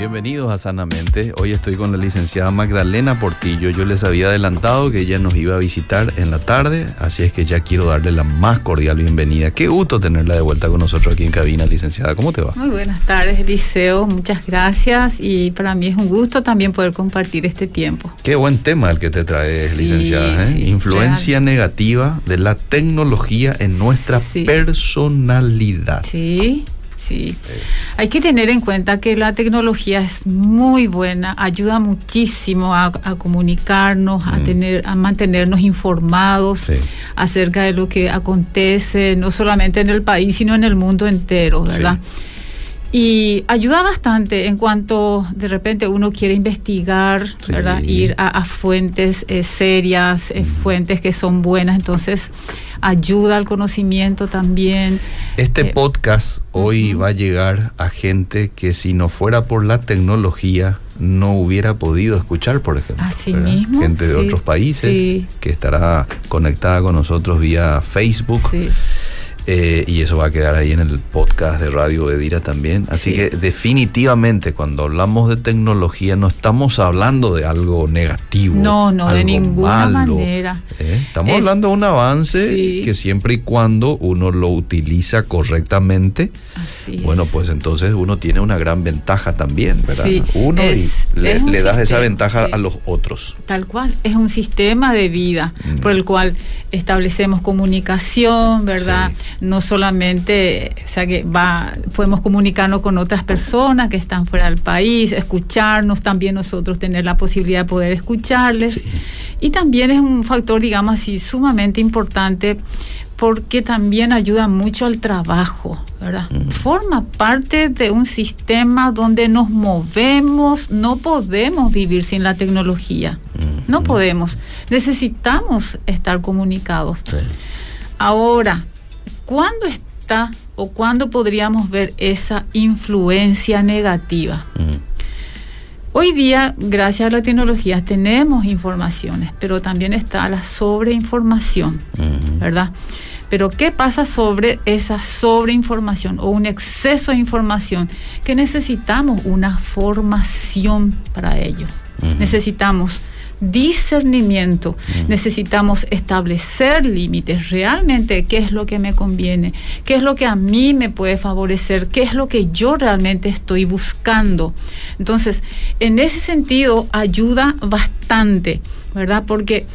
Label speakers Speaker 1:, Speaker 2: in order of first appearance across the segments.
Speaker 1: Bienvenidos a Sanamente. Hoy estoy con la licenciada Magdalena Portillo. Yo les había adelantado que ella nos iba a visitar en la tarde, así es que ya quiero darle la más cordial bienvenida. Qué gusto tenerla de vuelta con nosotros aquí en cabina, licenciada. ¿Cómo te va?
Speaker 2: Muy buenas tardes, Eliseo. Muchas gracias y para mí es un gusto también poder compartir este tiempo.
Speaker 1: Qué buen tema el que te traes,
Speaker 2: Sí,
Speaker 1: licenciada. ¿eh?
Speaker 2: sí,
Speaker 1: Influencia negativa de la tecnología en nuestra
Speaker 2: Sí.
Speaker 1: personalidad.
Speaker 2: Sí, sí. Hay que tener en cuenta que la tecnología es muy buena, ayuda muchísimo a, a comunicarnos, a
Speaker 1: Mm.
Speaker 2: tener, a mantenernos informados
Speaker 1: Sí.
Speaker 2: acerca de lo que acontece, no solamente en el país, sino en el mundo entero, ¿verdad? Y ayuda bastante en cuanto de repente uno quiere investigar,
Speaker 1: Sí.
Speaker 2: ¿verdad? Ir a, a fuentes eh, serias, eh, fuentes que son buenas, entonces ayuda al conocimiento también.
Speaker 1: Este
Speaker 2: Eh,
Speaker 1: podcast hoy va a llegar a gente que si no fuera por la tecnología no hubiera podido escuchar, por ejemplo.
Speaker 2: Así
Speaker 1: ¿verdad?
Speaker 2: mismo,
Speaker 1: Gente de otros países
Speaker 2: sí.
Speaker 1: que estará conectada con nosotros vía Facebook. Eh, y eso va a quedar ahí en el podcast de Radio Edira también. Así
Speaker 2: Sí.
Speaker 1: que definitivamente cuando hablamos de tecnología no estamos hablando de algo negativo.
Speaker 2: No, no, de ninguna
Speaker 1: malo,
Speaker 2: manera.
Speaker 1: ¿eh? Estamos
Speaker 2: Es-
Speaker 1: hablando de un avance
Speaker 2: Sí.
Speaker 1: que siempre y cuando uno lo utiliza correctamente,
Speaker 2: Así es.
Speaker 1: bueno, pues entonces uno tiene una gran ventaja también, ¿verdad?
Speaker 2: Sí,
Speaker 1: uno
Speaker 2: es-
Speaker 1: y le,
Speaker 2: es un
Speaker 1: le das esa ventaja a los otros.
Speaker 2: Tal cual, es un sistema de vida
Speaker 1: Mm.
Speaker 2: por el cual establecemos comunicación, ¿verdad? No solamente, o sea que va, podemos comunicarnos con otras personas que están fuera del país, escucharnos, también nosotros tener la posibilidad de poder escucharles.
Speaker 1: Sí.
Speaker 2: Y también es un factor, digamos así, sumamente importante porque también ayuda mucho al trabajo, ¿verdad? Forma parte de un sistema donde nos movemos, no podemos vivir sin la tecnología, no podemos, necesitamos estar comunicados.
Speaker 1: Sí.
Speaker 2: Ahora, ¿cuándo está o cuándo podríamos ver esa influencia negativa? Hoy día, gracias a la tecnología, tenemos informaciones, pero también está la sobreinformación. ¿verdad? Pero ¿qué pasa sobre esa sobreinformación o un exceso de información? Que necesitamos una formación para ello. Necesitamos discernimiento, necesitamos establecer límites, realmente qué es lo que me conviene, qué es lo que a mí me puede favorecer, qué es lo que yo realmente estoy buscando. Entonces, en ese sentido, ayuda bastante, ¿verdad? Porque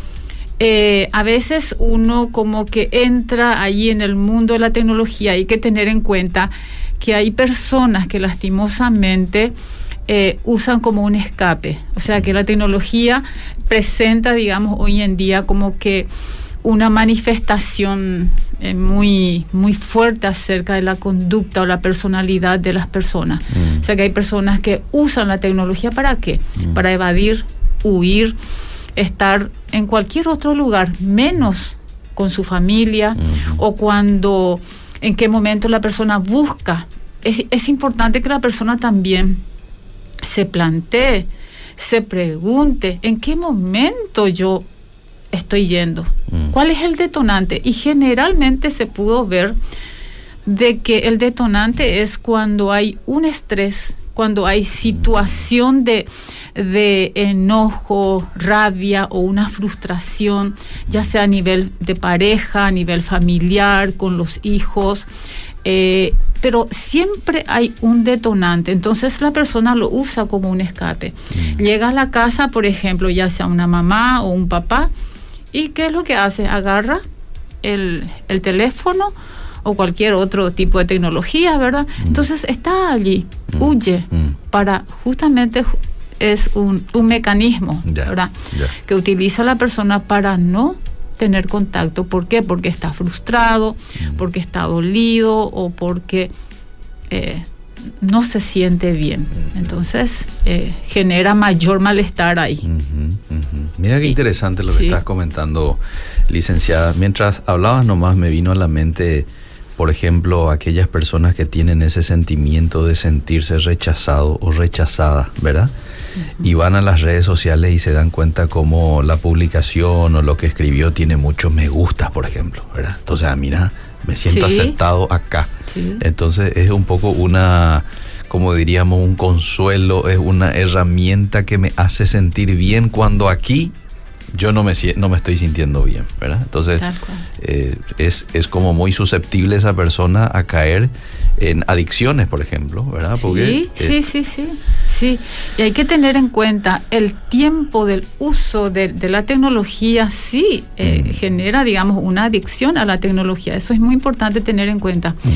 Speaker 2: eh, a veces uno como que entra ahí en el mundo de la tecnología, hay que tener en cuenta que hay personas que lastimosamente eh, usan como un escape. O sea que la tecnología presenta, digamos, hoy en día como que una manifestación eh, muy, muy fuerte acerca de la conducta o la personalidad de las personas.
Speaker 1: Mm.
Speaker 2: O sea que hay personas que usan la tecnología para qué? Para evadir, huir, estar en cualquier otro lugar, menos con su familia
Speaker 1: Ujú.
Speaker 2: o cuando, en qué momento la persona busca. Es, es importante que la persona también se plantee, se pregunte en qué momento yo estoy yendo,
Speaker 1: Mm.
Speaker 2: cuál es el detonante. Y generalmente se pudo ver de que el detonante es cuando hay un estrés, cuando hay situación de, de enojo, rabia o una frustración, ya sea a nivel de pareja, a nivel familiar, con los hijos. eh, pero siempre hay un detonante, entonces la persona lo usa como un escape. Llega a la casa, por ejemplo, ya sea una mamá o un papá, ¿y qué es lo que hace? Agarra el, el teléfono o cualquier otro tipo de tecnología, ¿verdad? Entonces está allí,
Speaker 1: Mm.
Speaker 2: huye,
Speaker 1: Mm.
Speaker 2: para justamente ju- es un, un mecanismo. Que utiliza la persona para no tener contacto. ¿Por qué? Porque está frustrado, porque está dolido o porque eh, no se siente bien. Entonces eh, genera mayor malestar ahí.
Speaker 1: Mira qué interesante lo que
Speaker 2: sí.
Speaker 1: estás comentando, licenciada. Mientras hablabas nomás me vino a la mente por ejemplo, aquellas personas que tienen ese sentimiento de sentirse rechazado o rechazada, ¿verdad? Y van a las redes sociales y se dan cuenta como la publicación o lo que escribió tiene muchos me gustas, por ejemplo, ¿verdad? Entonces, ah, mira, me siento aceptado acá. Entonces es un poco una, como diríamos, un consuelo, es una herramienta que me hace sentir bien cuando aquí yo no me, no me estoy sintiendo bien, ¿verdad? Entonces, eh, es, es, como muy susceptible esa persona a caer en adicciones, por ejemplo, ¿verdad?
Speaker 2: sí, sí, sí, sí, sí. Y hay que tener en cuenta el tiempo del uso de, la tecnología, sí, eh, mm. genera, digamos, una adicción a la tecnología. Eso es muy importante tener en cuenta. Mm.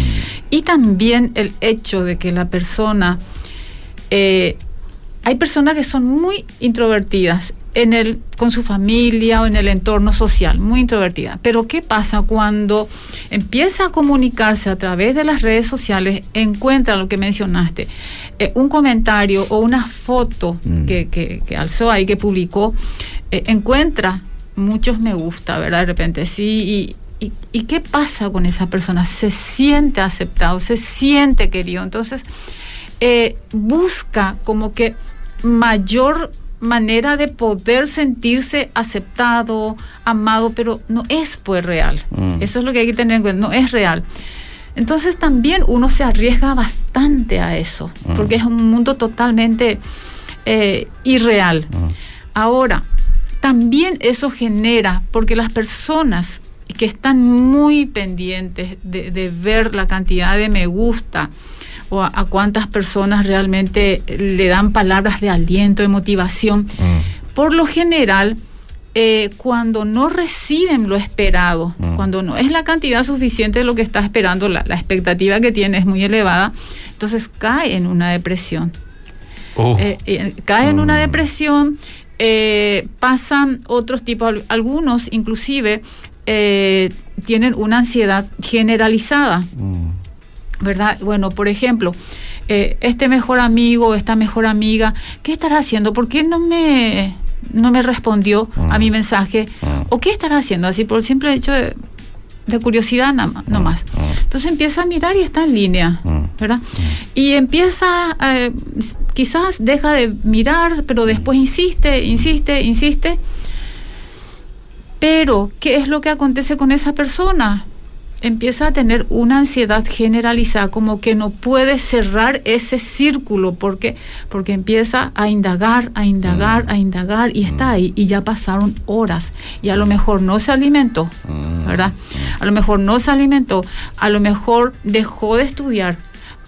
Speaker 2: Y también el hecho de que la persona... Eh, hay personas que son muy introvertidas en el, con su familia o en el entorno social, muy introvertida. Pero ¿qué pasa cuando empieza a comunicarse a través de las redes sociales, encuentra lo que mencionaste, eh, un comentario o una foto mm. que, alzó ahí, que publicó, eh, encuentra muchos me gusta, ¿verdad? De repente, sí, y, y, qué pasa con esa persona? Se siente aceptado, se siente querido. Entonces, eh, busca como que mayor manera de poder sentirse aceptado, amado, pero no es pues real. Mm. Eso es lo que hay que tener en cuenta, no es real. Entonces también uno se arriesga bastante a eso, mm. porque es un mundo totalmente eh, irreal. Mm. Ahora, también eso genera, porque las personas que están muy pendientes de, de ver la cantidad de me gusta, o a, cuántas personas realmente le dan palabras de aliento, de motivación. Mm. Por lo general, eh, cuando no reciben lo esperado, mm. cuando no es la cantidad suficiente de lo que está esperando, la, expectativa que tiene es muy elevada, entonces cae en una depresión. Oh. Eh, eh, cae en una mm. depresión, pasan otros tipos, algunos inclusive tienen una ansiedad generalizada. ¿Verdad? Bueno, por ejemplo, eh, este mejor amigo, esta mejor amiga, ¿qué estará haciendo? ¿Por qué no me, no me respondió a mi mm. mensaje? Mm. ¿O qué estará haciendo? Así por el simple hecho de, curiosidad nada no mm. más. Entonces empieza a mirar y está en línea, ¿verdad? Y empieza, eh, quizás deja de mirar, pero después insiste, insiste, insiste. Pero, ¿qué es lo que acontece con esa persona? Empieza a tener una ansiedad generalizada, como que no puede cerrar ese círculo, porque porque empieza a indagar, a indagar, mm. a indagar y está mm. ahí y ya pasaron horas y a lo mejor no se alimentó, mm. ¿verdad? A lo mejor no se alimentó, a lo mejor dejó de estudiar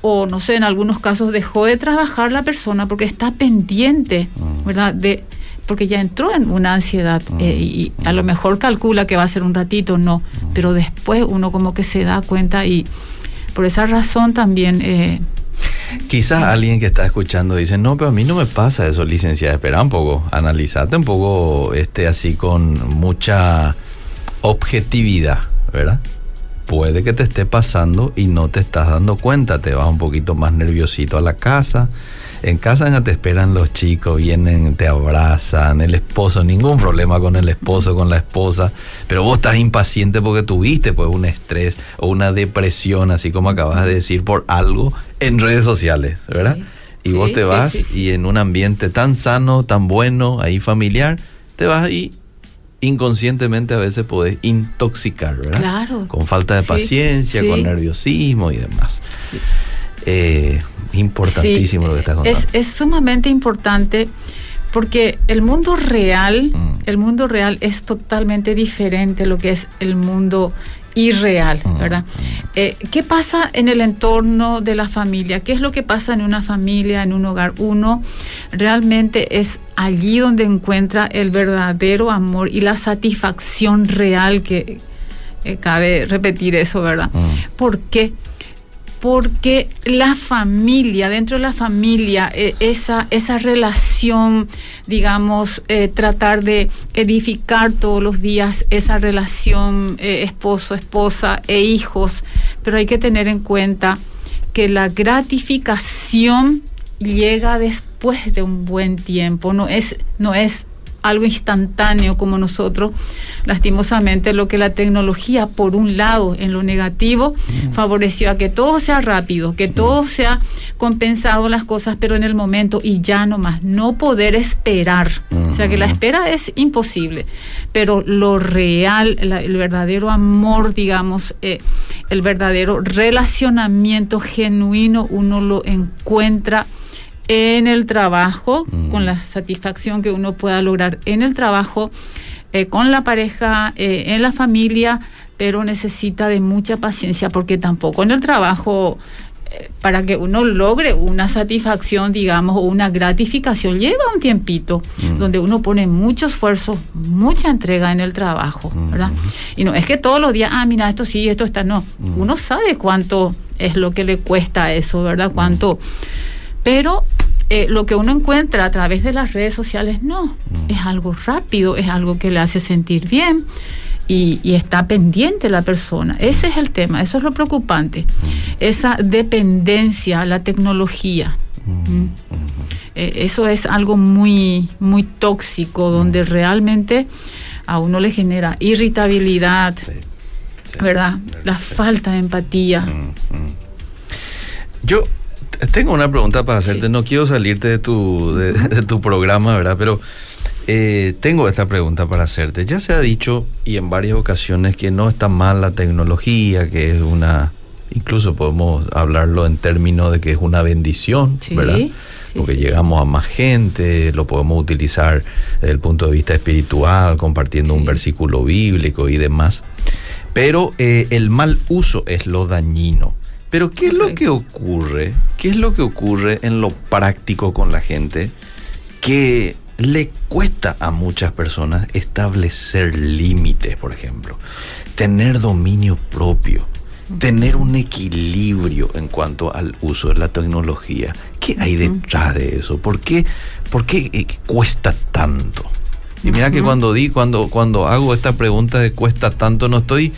Speaker 2: o no sé, en algunos casos dejó de trabajar la persona porque está pendiente, ¿verdad? De porque ya entró en una ansiedad mm. eh, y a lo mejor calcula que va a ser un ratito, no, mm. pero después uno como que se da cuenta y por esa razón también... Eh,
Speaker 1: Quizás alguien que está escuchando dice, no, pero a mí no me pasa eso, licenciada, espera un poco, analizate un poco este así con mucha objetividad, ¿verdad? Puede que te esté pasando y no te estás dando cuenta, te vas un poquito más nerviosito a la casa, en casa ya te esperan los chicos, vienen, te abrazan, el esposo, ningún problema con el esposo, con la esposa, pero vos estás impaciente porque tuviste pues un estrés o una depresión, así como acabas de decir, por algo en redes sociales, ¿verdad? Y vos te vas y en un ambiente tan sano, tan bueno, ahí familiar, te vas y inconscientemente a veces podés intoxicar, ¿verdad?
Speaker 2: Claro.
Speaker 1: Con falta de paciencia, con nerviosismo y demás. Eh, importantísimo lo que estás contando.
Speaker 2: Es, sumamente importante porque el mundo real, mm. el mundo real es totalmente diferente a lo que es el mundo irreal, mm. ¿verdad? Eh, ¿Qué pasa en el entorno de la familia? ¿Qué es lo que pasa en una familia, en un hogar? Uno realmente es allí donde encuentra el verdadero amor y la satisfacción real que eh, cabe repetir eso, ¿verdad? Mm. ¿Por qué? porque la familia, dentro de la familia, eh, esa, esa relación, digamos, eh, tratar de edificar todos los días esa relación eh, esposo, esposa e hijos, pero hay que tener en cuenta que la gratificación llega después de un buen tiempo, no es, no es algo instantáneo como nosotros, lastimosamente lo que la tecnología, por un lado, en lo negativo, mm. favoreció a que todo sea rápido, que todo sea compensado las cosas, pero en el momento y ya no más, no poder esperar. O sea que la espera es imposible, pero lo real, el verdadero amor, digamos, eh, el verdadero relacionamiento genuino, uno lo encuentra en el trabajo, con la satisfacción que uno pueda lograr en el trabajo, eh, con la pareja, eh, en la familia, pero necesita de mucha paciencia porque tampoco en el trabajo eh, para que uno logre una satisfacción, digamos, o una gratificación, lleva un tiempito donde uno pone mucho esfuerzo, mucha entrega en el trabajo, ¿verdad? Y no es que todos los días, ah, mira, esto sí, esto está, no. Uno sabe cuánto es lo que le cuesta eso, ¿verdad? Cuánto. Pero eh, lo que uno encuentra a través de las redes sociales no, mm. es algo rápido, es algo que le hace sentir bien y, está pendiente la persona. Ese es el tema, eso es lo preocupante, mm. esa dependencia a la tecnología. Mm. Eh, eso es algo muy, muy tóxico, donde realmente a uno le genera irritabilidad, ¿verdad? La falta de empatía.
Speaker 1: Yo tengo una pregunta para hacerte. No quiero salirte de tu, de, tu programa, ¿verdad? Pero eh, tengo esta pregunta para hacerte. Ya se ha dicho y en varias ocasiones que no está mal la tecnología, que es una, incluso podemos hablarlo en términos de que es una bendición, ¿verdad? Porque llegamos a más gente, lo podemos utilizar desde el punto de vista espiritual, compartiendo un versículo bíblico y demás. Pero eh, el mal uso es lo dañino. Pero ¿qué es lo que ocurre? ¿Qué es lo que ocurre en lo práctico con la gente que le cuesta a muchas personas establecer límites, por ejemplo, tener dominio propio, tener un equilibrio en cuanto al uso de la tecnología? ¿Qué hay detrás de eso? ¿Por qué, por qué eh, cuesta tanto? Y mira que cuando di, cuando, cuando hago esta pregunta de cuesta tanto, no estoy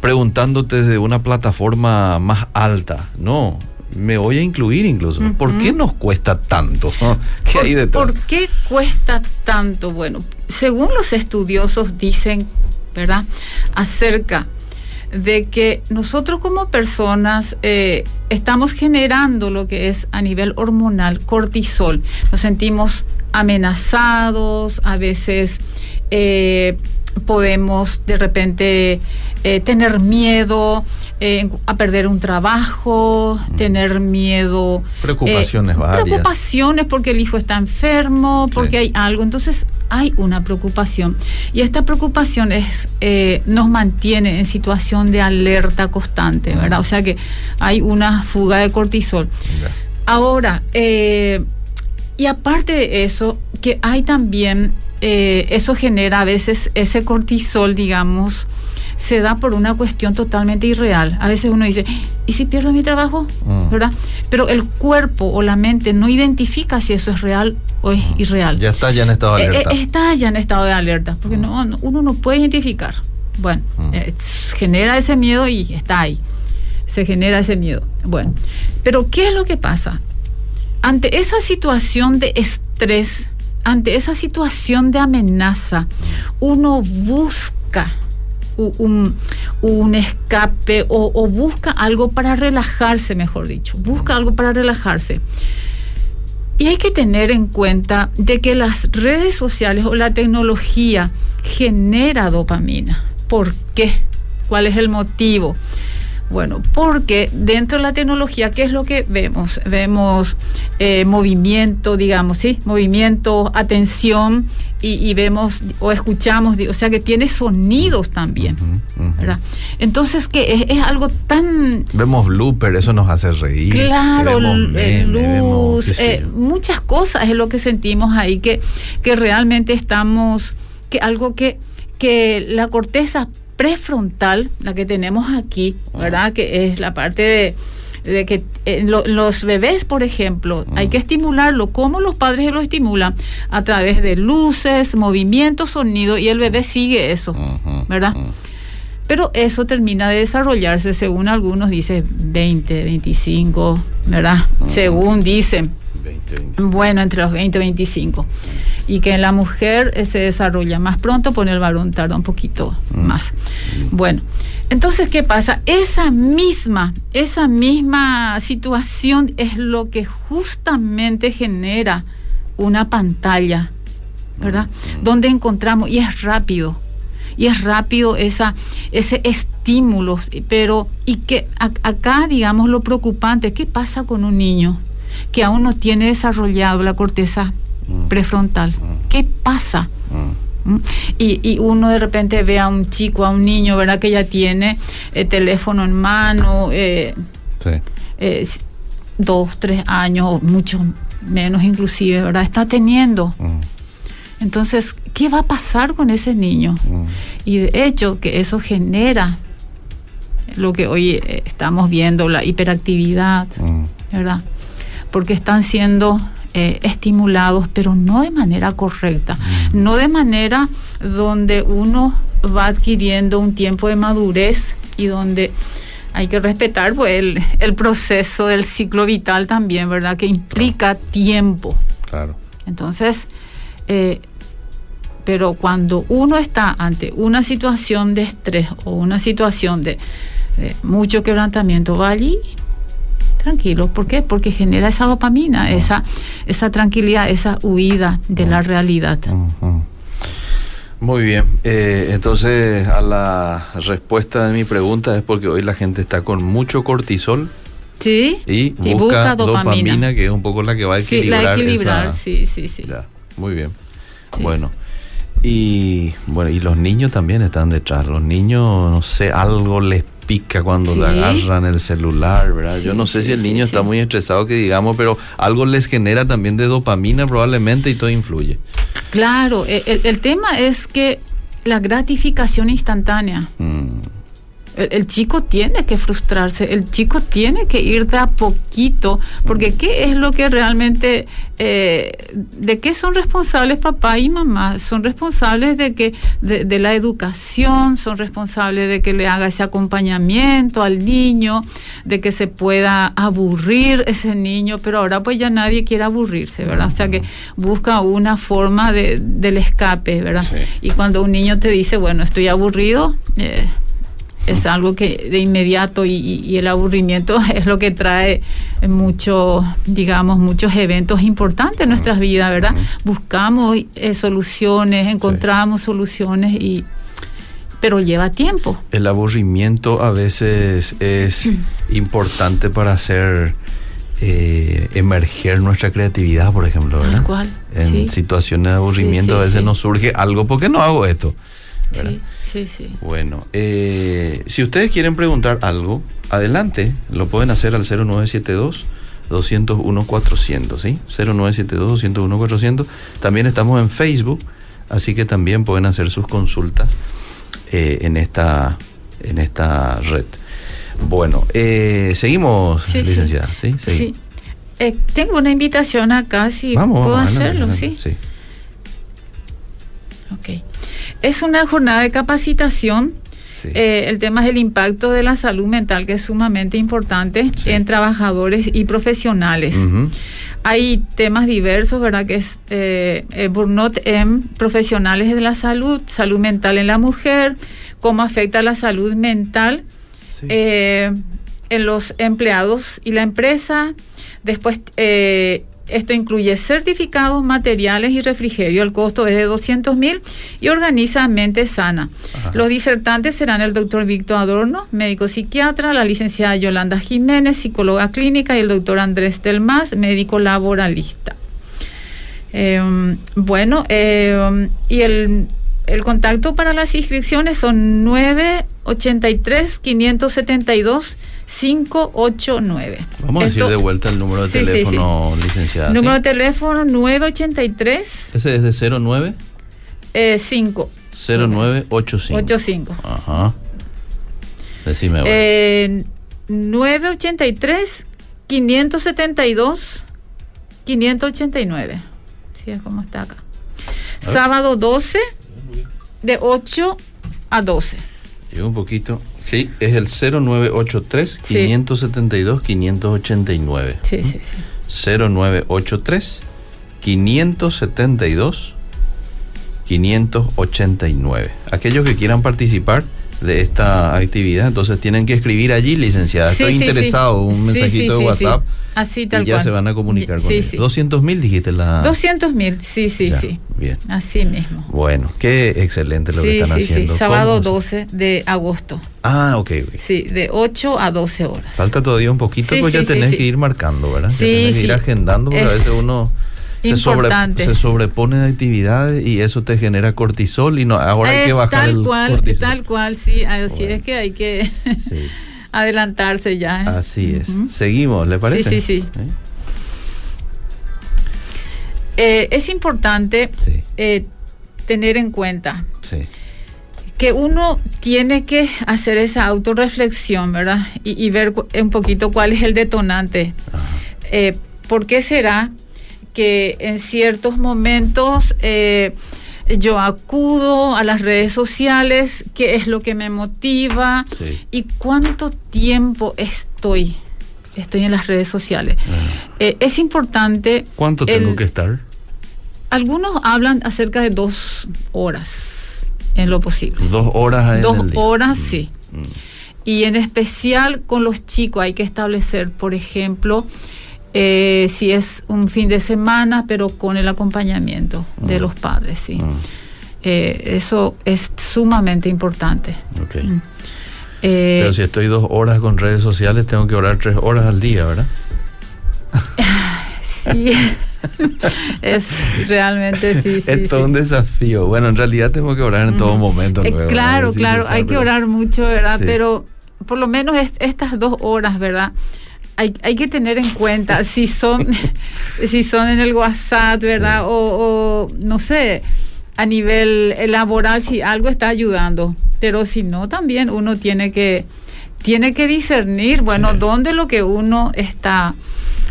Speaker 1: preguntándote desde una plataforma más alta. No, me voy a incluir incluso. ¿Por qué nos cuesta tanto?
Speaker 2: ¿Qué hay detrás? ¿Por qué cuesta tanto? Bueno, según los estudiosos dicen, ¿verdad? Acerca de que nosotros como personas eh, estamos generando lo que es a nivel hormonal cortisol. Nos sentimos amenazados, a veces eh, podemos de repente eh, tener miedo eh, a perder un trabajo, mm. tener miedo.
Speaker 1: Preocupaciones eh, varias.
Speaker 2: Preocupaciones porque el hijo está enfermo, porque hay algo. Entonces hay una preocupación. Y esta preocupación es, nos mantiene en situación de alerta constante, mm. ¿verdad? O sea que hay una fuga de cortisol. Ahora, y aparte de eso, que hay también eh, eso genera a veces ese cortisol, digamos, se da por una cuestión totalmente irreal. A veces uno dice, ¿y si pierdo mi trabajo? Mm. ¿Verdad? Pero el cuerpo o la mente no identifica si eso es real o es mm. irreal.
Speaker 1: Ya está ya en estado de eh, alerta.
Speaker 2: Eh, está ya en estado de alerta, porque mm. no, uno no puede identificar. Bueno, genera ese miedo y está ahí. Se genera ese miedo. Bueno, pero ¿qué es lo que pasa? Ante esa situación de estrés, ante esa situación de amenaza, uno busca un, escape o, busca algo para relajarse, mejor dicho, busca algo para relajarse. Y hay que tener en cuenta de que las redes sociales o la tecnología genera dopamina. ¿Por qué? ¿Cuál es el motivo? Bueno, porque dentro de la tecnología, ¿qué es lo que vemos? Vemos eh, movimiento, digamos, ¿sí? Movimiento, atención y, vemos o escuchamos, o sea que tiene sonidos también, ¿verdad? Entonces, que es, algo tan...
Speaker 1: Vemos blooper, eso nos hace reír.
Speaker 2: Claro, luz, eh, muchas cosas es lo que sentimos ahí, que, que realmente estamos, que algo que, que la corteza prefrontal, la que tenemos aquí, ah. ¿verdad? Que es la parte de, que eh, los bebés, por ejemplo, hay ah. que estimularlo. ¿Cómo los padres lo estimulan? A través de luces, movimientos, sonido, y el bebé sigue eso, ¿verdad? Pero eso termina de desarrollarse, según algunos dicen 20, 25, ¿verdad? Según dicen. Bueno, entre los 20 y 25. y que en la mujer eh, se desarrolla más pronto, por el varón tarda un poquito
Speaker 1: Mm.
Speaker 2: más. Bueno, entonces, ¿qué pasa? Esa misma, esa misma situación es lo que justamente genera una pantalla, ¿verdad?
Speaker 1: Mm.
Speaker 2: Donde encontramos, y es rápido, y es rápido esa, ese estímulo, pero, y que a- acá, digamos, lo preocupante, ¿qué pasa con un niño que aún no tiene desarrollado la corteza
Speaker 1: Mm.
Speaker 2: prefrontal? ¿Qué pasa?
Speaker 1: Mm.
Speaker 2: ¿Mm? Y, y uno de repente ve a un chico, a un niño, ¿verdad? Que ya tiene el teléfono en mano, eh,
Speaker 1: Sí.
Speaker 2: eh, dos, tres años, o mucho menos inclusive, ¿verdad? Está teniendo.
Speaker 1: Mm.
Speaker 2: Entonces, ¿qué va a pasar con ese niño?
Speaker 1: Mm.
Speaker 2: Y de hecho que eso genera lo que hoy eh, estamos viendo, la hiperactividad,
Speaker 1: Mm.
Speaker 2: ¿verdad? Porque están siendo eh, estimulados, pero no de manera correcta, no de manera donde uno va adquiriendo un tiempo de madurez y donde hay que respetar pues, el, el proceso del ciclo vital también, ¿verdad? Que implica tiempo.
Speaker 1: Claro.
Speaker 2: Entonces, eh, pero cuando uno está ante una situación de estrés o una situación de, de mucho quebrantamiento, va allí tranquilo. ¿Por qué? Porque genera esa dopamina, esa, esa tranquilidad, esa huida de la realidad.
Speaker 1: Ujú. Muy bien, Eh, entonces a la respuesta de mi pregunta es porque hoy la gente está con mucho cortisol
Speaker 2: Sí,
Speaker 1: y
Speaker 2: Sí,
Speaker 1: busca, dopamina. que es un poco la que va a
Speaker 2: Sí,
Speaker 1: equilibrar.
Speaker 2: la equilibrar,
Speaker 1: esa-
Speaker 2: sí, sí, sí.
Speaker 1: Ya, muy bien.
Speaker 2: Sí.
Speaker 1: Bueno, y bueno, y los niños también están detrás. Los niños, no sé, algo les pica cuando
Speaker 2: Sí.
Speaker 1: le agarran el celular, ¿verdad? Yo no sé
Speaker 2: sí,
Speaker 1: si el niño está muy estresado que digamos, pero algo les genera también de dopamina probablemente y todo influye.
Speaker 2: Claro, e- el, el tema es que la gratificación instantánea.
Speaker 1: Mm,
Speaker 2: El, el chico tiene que frustrarse, el chico tiene que ir de a poquito, porque ¿qué es lo que realmente, eh, de qué son responsables papá y mamá? Son responsables de que de, de la educación, son responsables de que le haga ese acompañamiento al niño, de que se pueda aburrir ese niño, pero ahora pues ya nadie quiere aburrirse, ¿verdad? O sea que busca una forma de, del escape, ¿verdad?
Speaker 1: Sí.
Speaker 2: Y cuando un niño te dice, bueno, estoy aburrido, eh, es algo que de inmediato y, el aburrimiento es lo que trae muchos, digamos, muchos eventos importantes en nuestras vidas, ¿verdad? Buscamos eh, soluciones, encontramos soluciones y pero lleva tiempo.
Speaker 1: El aburrimiento a veces es importante para hacer eh, emerger nuestra creatividad, por ejemplo,
Speaker 2: Tal
Speaker 1: ¿verdad?
Speaker 2: cual,
Speaker 1: En
Speaker 2: sí.
Speaker 1: situaciones de aburrimiento
Speaker 2: Sí,
Speaker 1: a veces nos surge algo, ¿por qué no hago esto? ¿Verdad?
Speaker 2: Sí, sí, sí.
Speaker 1: Bueno, eh, si ustedes quieren preguntar algo, adelante, lo pueden hacer al 0972 201 400, ¿sí? 0972 201 400. También estamos en Facebook, así que también pueden hacer sus consultas eh, en esta en esta red. Bueno, eh, seguimos,
Speaker 2: Sí, sí.
Speaker 1: licenciada, ¿sí?
Speaker 2: Sí. Eh, tengo una invitación acá, si
Speaker 1: Vamos,
Speaker 2: puedo
Speaker 1: vamos, adelante,
Speaker 2: hacerlo,
Speaker 1: adelante,
Speaker 2: ¿sí? Ok. Es una jornada de capacitación.
Speaker 1: sí.
Speaker 2: Eh, el tema es el impacto de la salud mental, que es sumamente importante
Speaker 1: Sí.
Speaker 2: en trabajadores y profesionales. Hay temas diversos, ¿verdad? Que es eh, eh, burnout en profesionales de la salud, salud mental en la mujer, cómo afecta la salud mental
Speaker 1: Sí.
Speaker 2: eh, en los empleados y la empresa. Después, eh, esto incluye certificados, materiales y refrigerio. El costo es de 200 mil y organiza Mente Sana.
Speaker 1: Ajá.
Speaker 2: Los disertantes serán el doctor Víctor Adorno, médico psiquiatra, la licenciada Yolanda Jiménez, psicóloga clínica, y el doctor Andrés Telmás, médico laboralista. Eh, bueno, eh, y el, el contacto para las inscripciones son 983-572-589.
Speaker 1: Vamos a decir
Speaker 2: Esto-
Speaker 1: de vuelta el número de
Speaker 2: Sí, sí, sí.
Speaker 1: teléfono, licenciada.
Speaker 2: Número
Speaker 1: ¿sí?
Speaker 2: de teléfono 983
Speaker 1: Ese es de 09
Speaker 2: eh, 5
Speaker 1: 0985.
Speaker 2: 85.
Speaker 1: Ajá. Decime. ahora.
Speaker 2: Eh, 983 572 589. Sí, es como está acá. Sábado 12 de 8 a 12.
Speaker 1: Llega un poquito. Sí, es el 0983
Speaker 2: Sí.
Speaker 1: 572 589.
Speaker 2: Sí, sí, sí.
Speaker 1: 0983 572 589. Aquellos que quieran participar de esta actividad, entonces tienen que escribir allí, licenciada.
Speaker 2: Sí,
Speaker 1: Estoy
Speaker 2: sí,
Speaker 1: interesado,
Speaker 2: sí.
Speaker 1: un mensajito de WhatsApp.
Speaker 2: sí. Así tal
Speaker 1: y ya
Speaker 2: cual.
Speaker 1: se van a comunicar con ellos.
Speaker 2: sí.
Speaker 1: 200 mil dijiste la...
Speaker 2: 200 mil, sí, sí,
Speaker 1: Ya,
Speaker 2: sí.
Speaker 1: Bien.
Speaker 2: Así mismo.
Speaker 1: Bueno, qué excelente lo que están
Speaker 2: sí, sí.
Speaker 1: haciendo.
Speaker 2: Sábado
Speaker 1: ¿Cómo?
Speaker 2: 12 de agosto.
Speaker 1: Ah, ok, ok.
Speaker 2: Sí, de 8 a 12 horas.
Speaker 1: Falta todavía un poquito, pues ya tenés que ir marcando, ¿verdad? Ya
Speaker 2: Sí,
Speaker 1: tenés que ir agendando porque a
Speaker 2: Es
Speaker 1: veces uno se, sobre- se actividades y eso te genera cortisol y no ahora hay que bajar
Speaker 2: tal
Speaker 1: el
Speaker 2: cual,
Speaker 1: cortisol.
Speaker 2: tal cual, sí. Así
Speaker 1: Bueno.
Speaker 2: es que hay que
Speaker 1: Sí,
Speaker 2: adelantarse ya. ¿eh?
Speaker 1: así es. Seguimos, ¿le parece?
Speaker 2: sí, sí.
Speaker 1: ¿Eh?
Speaker 2: Eh, es importante
Speaker 1: Sí,
Speaker 2: eh, tener en cuenta
Speaker 1: sí.
Speaker 2: que uno tiene que hacer esa autorreflexión, ¿verdad? Y, y ver un poquito cuál es el detonante. ¿Por qué será que en ciertos momentos eh, yo acudo a las redes sociales? ¿Qué es lo que me motiva?
Speaker 1: Sí.
Speaker 2: ¿Y cuánto tiempo estoy? Estoy en las redes sociales.
Speaker 1: Ajá.
Speaker 2: Eh, es importante.
Speaker 1: ¿Cuánto
Speaker 2: el-
Speaker 1: tengo que estar?
Speaker 2: Algunos hablan acerca de dos horas en lo posible.
Speaker 1: Dos horas en
Speaker 2: Dos
Speaker 1: el
Speaker 2: horas,
Speaker 1: Mm,
Speaker 2: sí.
Speaker 1: mm.
Speaker 2: Y en especial con los chicos hay que establecer, por ejemplo, eh, si es un fin de semana, pero con el acompañamiento de
Speaker 1: Mm.
Speaker 2: los padres, sí.
Speaker 1: Mm,
Speaker 2: Eh, eso es sumamente importante. Mm. Eh,
Speaker 1: Pero si estoy dos horas con redes sociales, tengo que orar tres horas al día, ¿verdad?
Speaker 2: sí, es realmente sí, sí.
Speaker 1: es todo
Speaker 2: sí.
Speaker 1: un desafío. Bueno, en realidad tengo que orar en todo momento.
Speaker 2: Eh,
Speaker 1: luego,
Speaker 2: claro, claro, hay que orar mucho, ¿verdad? Pero por lo menos est- estas dos horas, ¿verdad? Hay, hay que tener en cuenta si son, si son en el WhatsApp, ¿verdad?
Speaker 1: Sí.
Speaker 2: O, o, no sé, a nivel laboral, si algo está ayudando. Pero si no, también uno tiene que, tiene que discernir, bueno,
Speaker 1: Sí.
Speaker 2: dónde lo que uno está,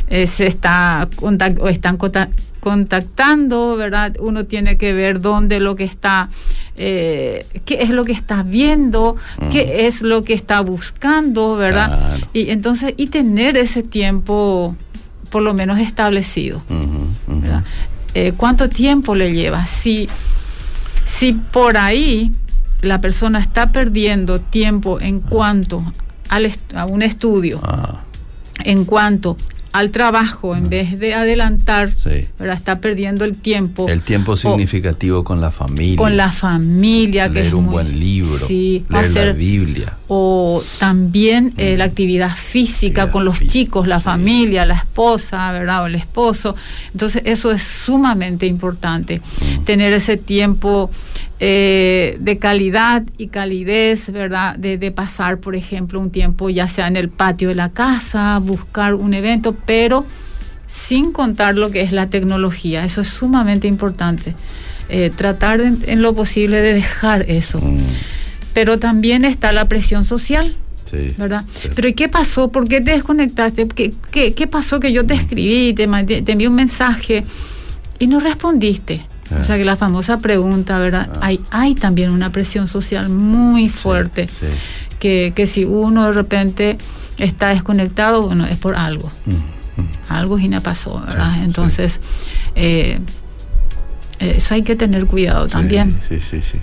Speaker 2: eh, se está contact- o están conta- contactando, ¿verdad? Uno tiene que ver dónde lo que está, eh, qué es lo que está viendo,
Speaker 1: Mm.
Speaker 2: qué es lo que está buscando, ¿verdad?
Speaker 1: Claro.
Speaker 2: Y entonces, y tener ese tiempo por lo menos establecido. Eh, ¿Cuánto tiempo le lleva? Si, si por ahí la persona está perdiendo tiempo en cuanto al a un estudio,
Speaker 1: Ah,
Speaker 2: en cuanto al trabajo, en vez de adelantar,
Speaker 1: sí.
Speaker 2: está perdiendo el tiempo
Speaker 1: El tiempo significativo con la familia.
Speaker 2: con la familia, que
Speaker 1: leer
Speaker 2: es
Speaker 1: un
Speaker 2: muy-
Speaker 1: buen libro.
Speaker 2: sí,
Speaker 1: leer la Biblia.
Speaker 2: o también eh, la actividad física
Speaker 1: Actividad
Speaker 2: con los
Speaker 1: física,
Speaker 2: chicos, la
Speaker 1: sí.
Speaker 2: familia, la esposa, ¿verdad? O el esposo. Entonces eso es sumamente importante,
Speaker 1: Mm.
Speaker 2: tener ese tiempo eh, de calidad y calidez, ¿verdad? De, de pasar, por ejemplo, un tiempo ya sea en el patio de la casa, buscar un evento, pero sin contar lo que es la tecnología. Eso es sumamente importante. Eh, tratar de- en lo posible de dejar eso
Speaker 1: Mm,
Speaker 2: pero también está la presión social,
Speaker 1: sí.
Speaker 2: ¿verdad?
Speaker 1: Sí.
Speaker 2: Pero ¿y qué pasó? ¿Por qué te desconectaste? ¿Qué, qué, qué pasó que yo te escribí, te, te envié un mensaje y no respondiste?
Speaker 1: Ah.
Speaker 2: O sea que la famosa pregunta, ¿verdad?
Speaker 1: Ah.
Speaker 2: Hay, hay también una presión social muy fuerte,
Speaker 1: Sí, sí.
Speaker 2: que, que si uno de repente está desconectado, bueno, es por algo.
Speaker 1: Mm, mm.
Speaker 2: Algo y no pasó, ¿verdad?
Speaker 1: Sí.
Speaker 2: Entonces, eh, eso hay que tener cuidado también.
Speaker 1: Sí, sí, sí.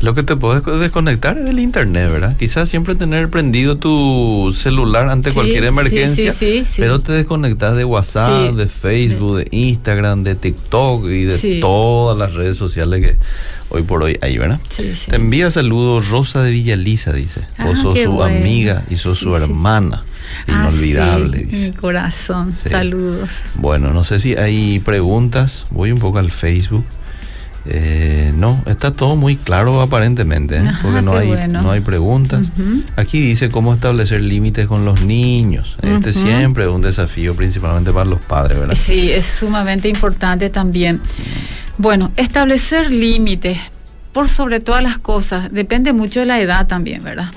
Speaker 1: Lo que te puedes desconectar es del internet, ¿verdad? Quizás siempre tener prendido tu celular ante
Speaker 2: Sí,
Speaker 1: cualquier emergencia,
Speaker 2: sí, sí, sí.
Speaker 1: pero te desconectas de WhatsApp, de Facebook, de Instagram, de TikTok y de todas las redes sociales que hoy por hoy hay, ¿verdad?
Speaker 2: Sí, sí.
Speaker 1: Te envía saludos Rosa de Villaliza, dice. Vos
Speaker 2: Ah,
Speaker 1: sos su
Speaker 2: bueno.
Speaker 1: amiga y sos su hermana.
Speaker 2: Ah,
Speaker 1: Inolvidable, dice.
Speaker 2: Mi corazón, saludos.
Speaker 1: Bueno, no sé si hay preguntas. Voy un poco al Facebook. Eh, no, está todo muy claro aparentemente, ¿eh?
Speaker 2: Ajá,
Speaker 1: porque no hay,
Speaker 2: bueno.
Speaker 1: no hay preguntas. Aquí dice cómo establecer límites con los niños. Este siempre es un desafío, principalmente para los padres, ¿verdad?
Speaker 2: Sí, es sumamente importante también. Bueno, establecer límites por sobre todas las cosas depende mucho de la edad también, ¿verdad?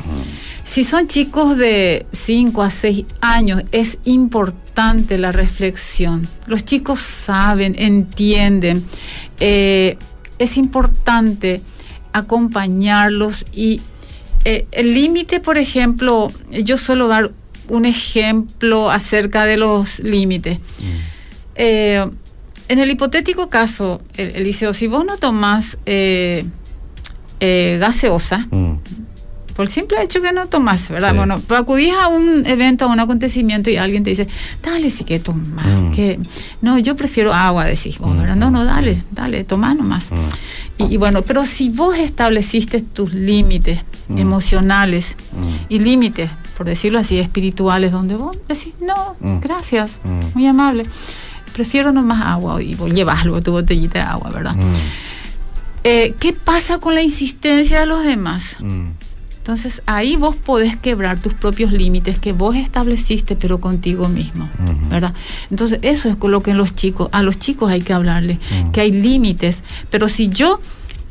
Speaker 2: Si son chicos de 5 a 6 años, es importante la reflexión. Los chicos saben, entienden. eh, es importante acompañarlos y eh, el límite, por ejemplo, yo suelo dar un ejemplo acerca de los límites.
Speaker 1: Mm.
Speaker 2: Eh, En el hipotético caso, Eliseo, si vos no tomás eh, gaseosa, mm. Por el simple hecho que no tomás, ¿verdad? Bueno, pero acudís a un evento, a un acontecimiento y alguien te dice, dale, si que tomar, mm. que no, yo prefiero agua, decís vos, ¿verdad? No, no, dale, dale, toma nomás. Mm. Y, bueno, pero si vos estableciste tus límites emocionales y límites, por decirlo así, espirituales, donde vos decís, no, gracias, muy amable prefiero nomás agua y vos llevas algo, tu botellita de agua, ¿verdad? Mm. Eh, ¿Qué pasa con la insistencia de los demás? Entonces ahí vos podés quebrar tus propios límites que vos estableciste, pero contigo mismo, ¿verdad? Entonces eso es con lo que los chicos, a los chicos hay que hablarle, mm. que hay límites, pero si yo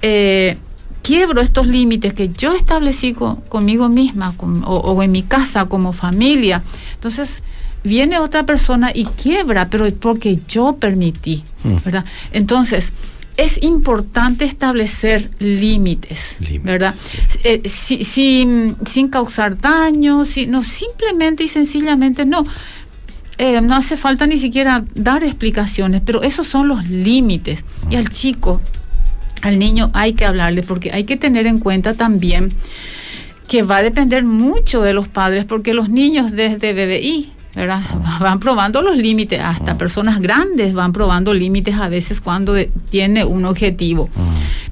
Speaker 2: eh, quiebro estos límites que yo establecí conmigo misma o, o, en mi casa como familia, entonces viene otra persona y quiebra, pero es porque yo permití. ¿verdad? Entonces, es importante establecer límites, ¿verdad? Eh, sin causar daño, no, simplemente y sencillamente no. Eh, no hace falta ni siquiera dar explicaciones, pero esos son los límites. Y al chico, al niño hay que hablarle, porque hay que tener en cuenta también que va a depender mucho de los padres, porque los niños desde BBI Van probando los límites, hasta personas grandes van probando límites a veces cuando tiene un objetivo.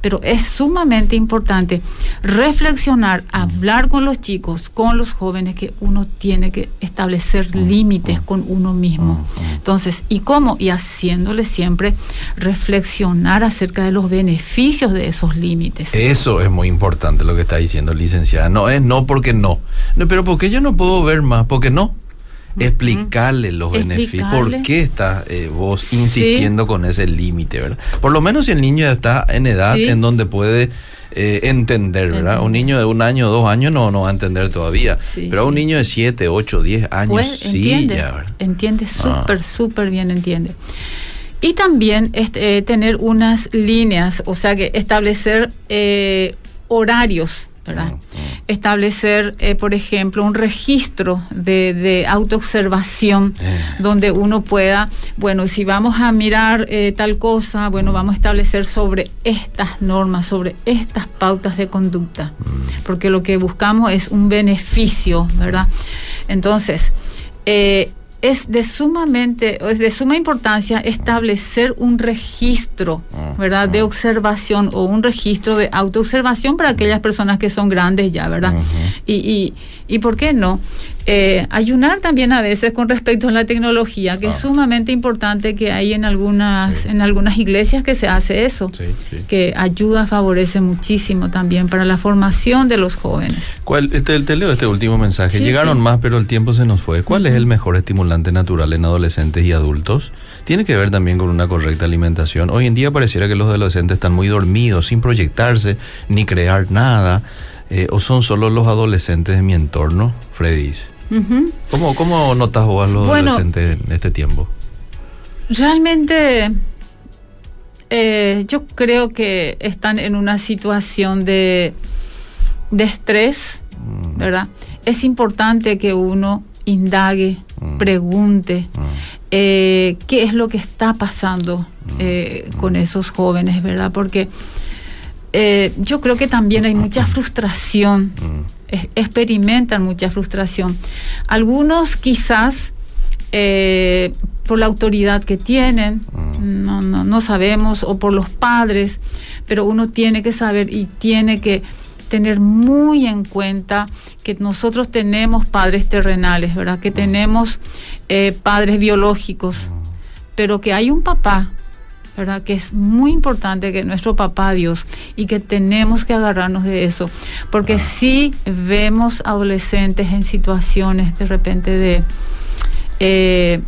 Speaker 2: Pero es sumamente importante reflexionar, hablar con los chicos, con los jóvenes, que uno tiene que establecer límites con uno mismo. Entonces, ¿y cómo? Y haciéndole siempre reflexionar acerca de los beneficios de esos límites.
Speaker 1: Eso es muy importante lo que está diciendo licenciada. No es no porque no. no pero porque yo no puedo ver más? Porque no explicarle los beneficios. ¿Por qué estás eh, vos insistiendo con ese límite, verdad? Por lo menos si el niño está en edad en donde puede eh, entender, ¿verdad? Un niño de un año o dos años no, no va a entender todavía. pero un niño de siete, ocho, diez años sí
Speaker 2: entiende, ya, Entiende ah. súper, súper bien, entiende. Y también este, tener unas líneas, o sea que establecer eh, horarios ¿verdad? Establecer, eh, por ejemplo, un registro de, de autoobservación eh. donde uno pueda, bueno, si vamos a mirar eh, tal cosa, bueno, vamos a establecer sobre estas normas, sobre estas pautas de conducta, mm. porque lo que buscamos es un beneficio, ¿verdad? Entonces, es de sumamente, es de suma importancia establecer un registro, ah, ¿verdad? De ah. observación o un registro de autoobservación para aquellas personas que son grandes ya, ¿verdad? y, y, y, ¿por qué no? Eh, ayunar también a veces con respecto a la tecnología, que es sumamente importante que hay en algunas, en algunas iglesias que se hace eso, que ayuda, favorece muchísimo también para la formación de los jóvenes.
Speaker 1: ¿Cuál, te, te leo este último mensaje. Llegaron más, pero el tiempo se nos fue. ¿Cuál es el mejor estimulante natural en adolescentes y adultos? Tiene que ver también con una correcta alimentación. Hoy en día pareciera que los adolescentes están muy dormidos, sin proyectarse ni crear nada. Eh, ¿O son solo los adolescentes de mi entorno, Freddy? ¿Cómo, notas vos a los adolescentes en este tiempo?
Speaker 2: Realmente eh, yo creo que están en una situación de, de estrés, mm. ¿verdad? Es importante que uno indague, mm. pregunte mm. Eh, qué es lo que está pasando con esos jóvenes, ¿verdad? Porque eh, yo creo que también hay mucha frustración, mm. experimentan mucha frustración. Algunos quizás eh, por la autoridad que tienen, mm. no, no, no sabemos, o por los padres, pero uno tiene que saber y tiene que tener muy en cuenta que nosotros tenemos padres terrenales, ¿verdad? Que mm. tenemos eh, padres biológicos, pero que hay un papá ¿verdad? Que es muy importante que nuestro papá Dios y que tenemos que agarrarnos de eso, porque si vemos adolescentes en situaciones de repente de eh,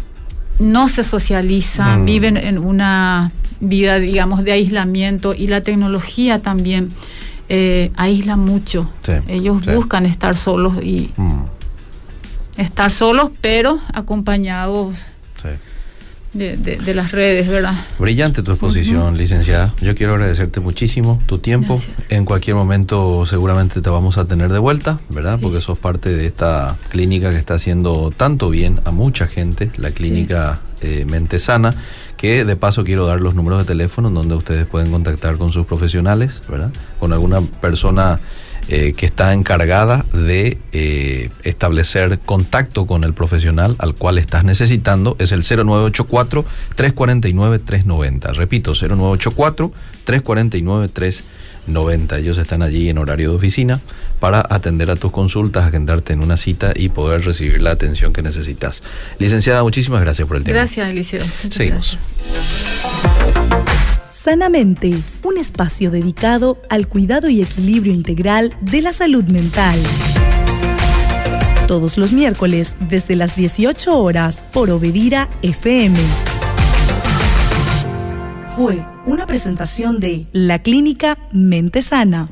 Speaker 2: no se socializan, mm. viven en una vida, digamos, de aislamiento y la tecnología también eh, aísla mucho. Ellos buscan estar solos y mm. estar solos, pero acompañados de, las redes, ¿verdad?
Speaker 1: Brillante tu exposición, licenciada. Yo quiero agradecerte muchísimo tu tiempo. En cualquier momento seguramente te vamos a tener de vuelta, ¿verdad? Porque sos parte de esta clínica que está haciendo tanto bien a mucha gente, la clínica eh, Mente Sana, que de paso quiero dar los números de teléfono donde ustedes pueden contactar con sus profesionales, ¿verdad? Con alguna persona eh, que está encargada de eh, establecer contacto con el profesional al cual estás necesitando. Es el 0984-349-390. Repito, 0984-349-390. Ellos están allí en horario de oficina para atender a tus consultas, agendarte en una cita y poder recibir la atención que necesitas. Licenciada, muchísimas gracias por el tiempo.
Speaker 2: Gracias, Eliseo.
Speaker 1: Seguimos.
Speaker 3: Sanamente, un espacio dedicado al cuidado y equilibrio integral de la salud mental. Todos los miércoles desde las 18 horas por Obedira FM. Fue una presentación de la clínica Mente Sana.